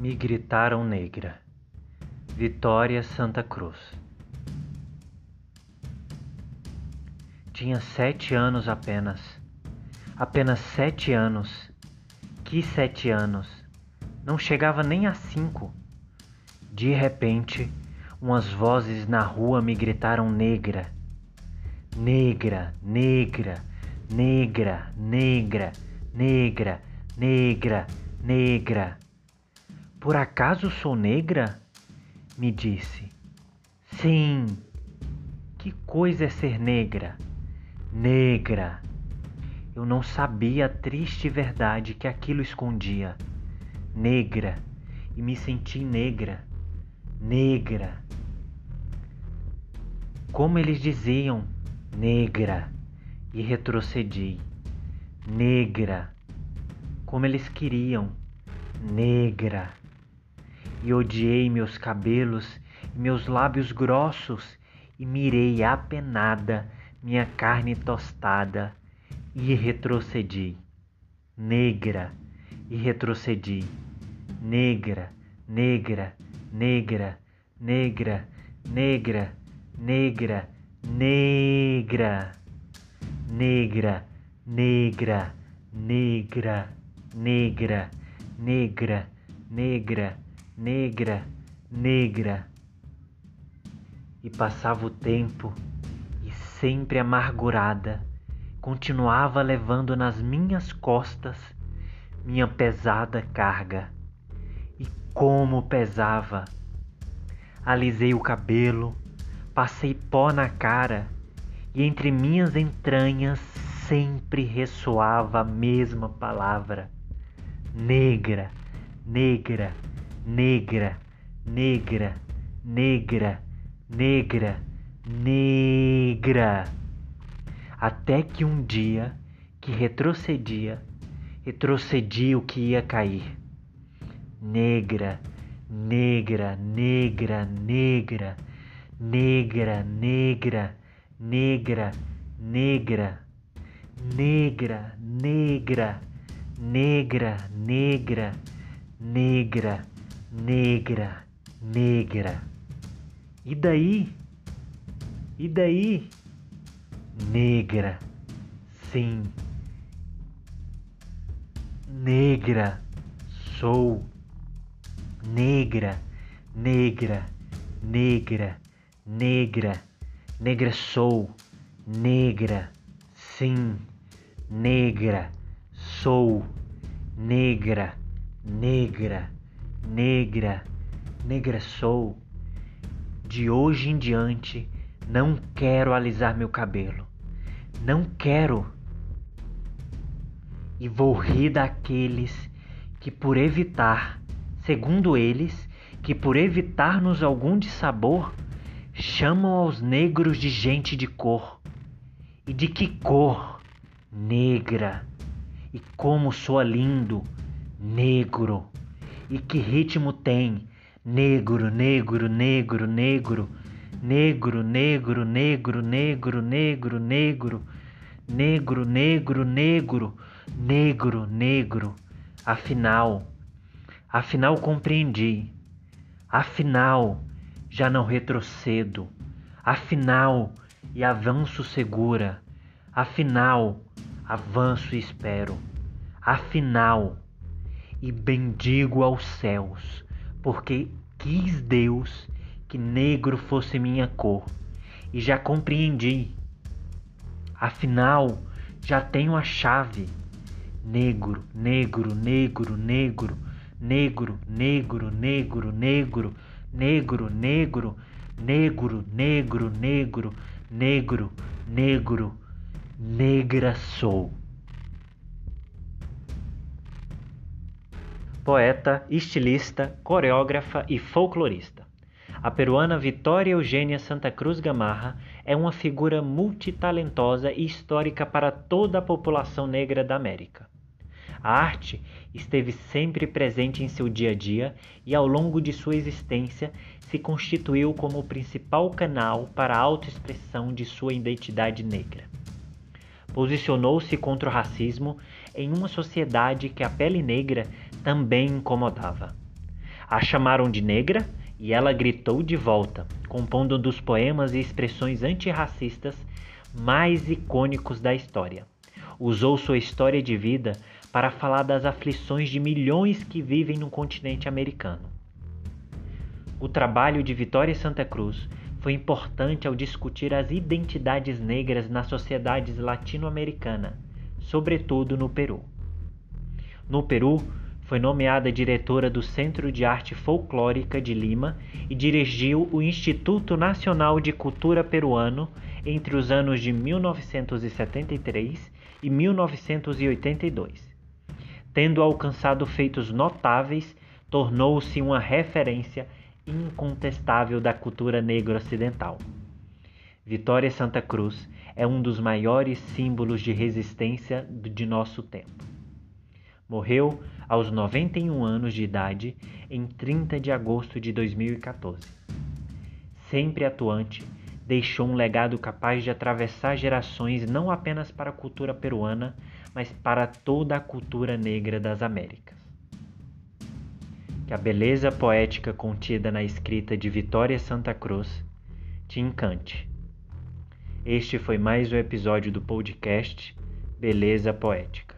Me gritaram negra. Vitória Santa Cruz. Tinha sete anos apenas. Apenas sete anos. Que sete anos? Não chegava nem a cinco. De repente, umas vozes na rua me gritaram negra. Negra, negra, negra, negra, negra, negra, negra. Por acaso sou negra? Me disse. Sim. Que coisa é ser negra? Negra. Eu não sabia a triste verdade que aquilo escondia. Negra. E me senti negra. Negra. Como eles diziam, negra. E retrocedi. Negra. Como eles queriam, negra e odiei meus cabelos e meus lábios grossos, e mirei apenada minha carne tostada, e retrocedi, negra, e retrocedi, negra, negra, negra, negra, negra, negra, negra, negra, negra, negra, negra, negra, negra negra, negra. E passava o tempo e sempre amargurada, continuava levando nas minhas costas minha pesada carga. E como pesava! Alisei o cabelo, passei pó na cara e entre minhas entranhas sempre ressoava a mesma palavra: negra, negra negra, negra, negra, negra, negra. Até que um dia que retrocedia, retrocedia o que ia cair. Negra, negra, negra, negra, negra, negra, negra, negra, negra, negra, negra, negra, negra negra, negra. E daí? E daí? Negra, sim. Negra, sou. Negra, negra, negra, negra, negra sou. Negra, sim. Negra, sou. Negra, negra negra, negra sou. De hoje em diante não quero alisar meu cabelo. Não quero. E vou rir daqueles que por evitar, segundo eles, que por evitar-nos algum dissabor, chamam aos negros de gente de cor. E de que cor? Negra. E como soa lindo, negro. E que ritmo tem? Negro, negro, negro, negro. Negro, negro, negro, negro, negro, negro. Negro, negro, negro. Negro, negro. Afinal, afinal compreendi. Afinal, já não retrocedo. Afinal, e avanço segura. Afinal, avanço e espero. Afinal, e bendigo aos céus, porque quis Deus que negro fosse minha cor, e já compreendi. Afinal, já tenho a chave. Negro, negro, negro, negro, negro, negro, negro, negro, negro, negro, negro, negro, negro, negro, negro, negra sou. Poeta, estilista, coreógrafa e folclorista. A peruana Vitória Eugênia Santa Cruz Gamarra é uma figura multitalentosa e histórica para toda a população negra da América. A arte esteve sempre presente em seu dia a dia e, ao longo de sua existência, se constituiu como o principal canal para a autoexpressão de sua identidade negra. Posicionou-se contra o racismo em uma sociedade que a pele negra também incomodava. A chamaram de negra e ela gritou de volta, compondo um dos poemas e expressões antirracistas mais icônicos da história. Usou sua história de vida para falar das aflições de milhões que vivem no continente americano. O trabalho de Vitória Santa Cruz foi importante ao discutir as identidades negras nas sociedades latino-americanas, sobretudo no Peru. No Peru, foi nomeada diretora do Centro de Arte Folclórica de Lima e dirigiu o Instituto Nacional de Cultura Peruano entre os anos de 1973 e 1982. Tendo alcançado feitos notáveis, tornou-se uma referência incontestável da cultura negro-ocidental. Vitória Santa Cruz é um dos maiores símbolos de resistência de nosso tempo. Morreu aos 91 anos de idade em 30 de agosto de 2014. Sempre atuante, deixou um legado capaz de atravessar gerações não apenas para a cultura peruana, mas para toda a cultura negra das Américas. Que a beleza poética contida na escrita de Vitória Santa Cruz te encante. Este foi mais um episódio do podcast Beleza Poética.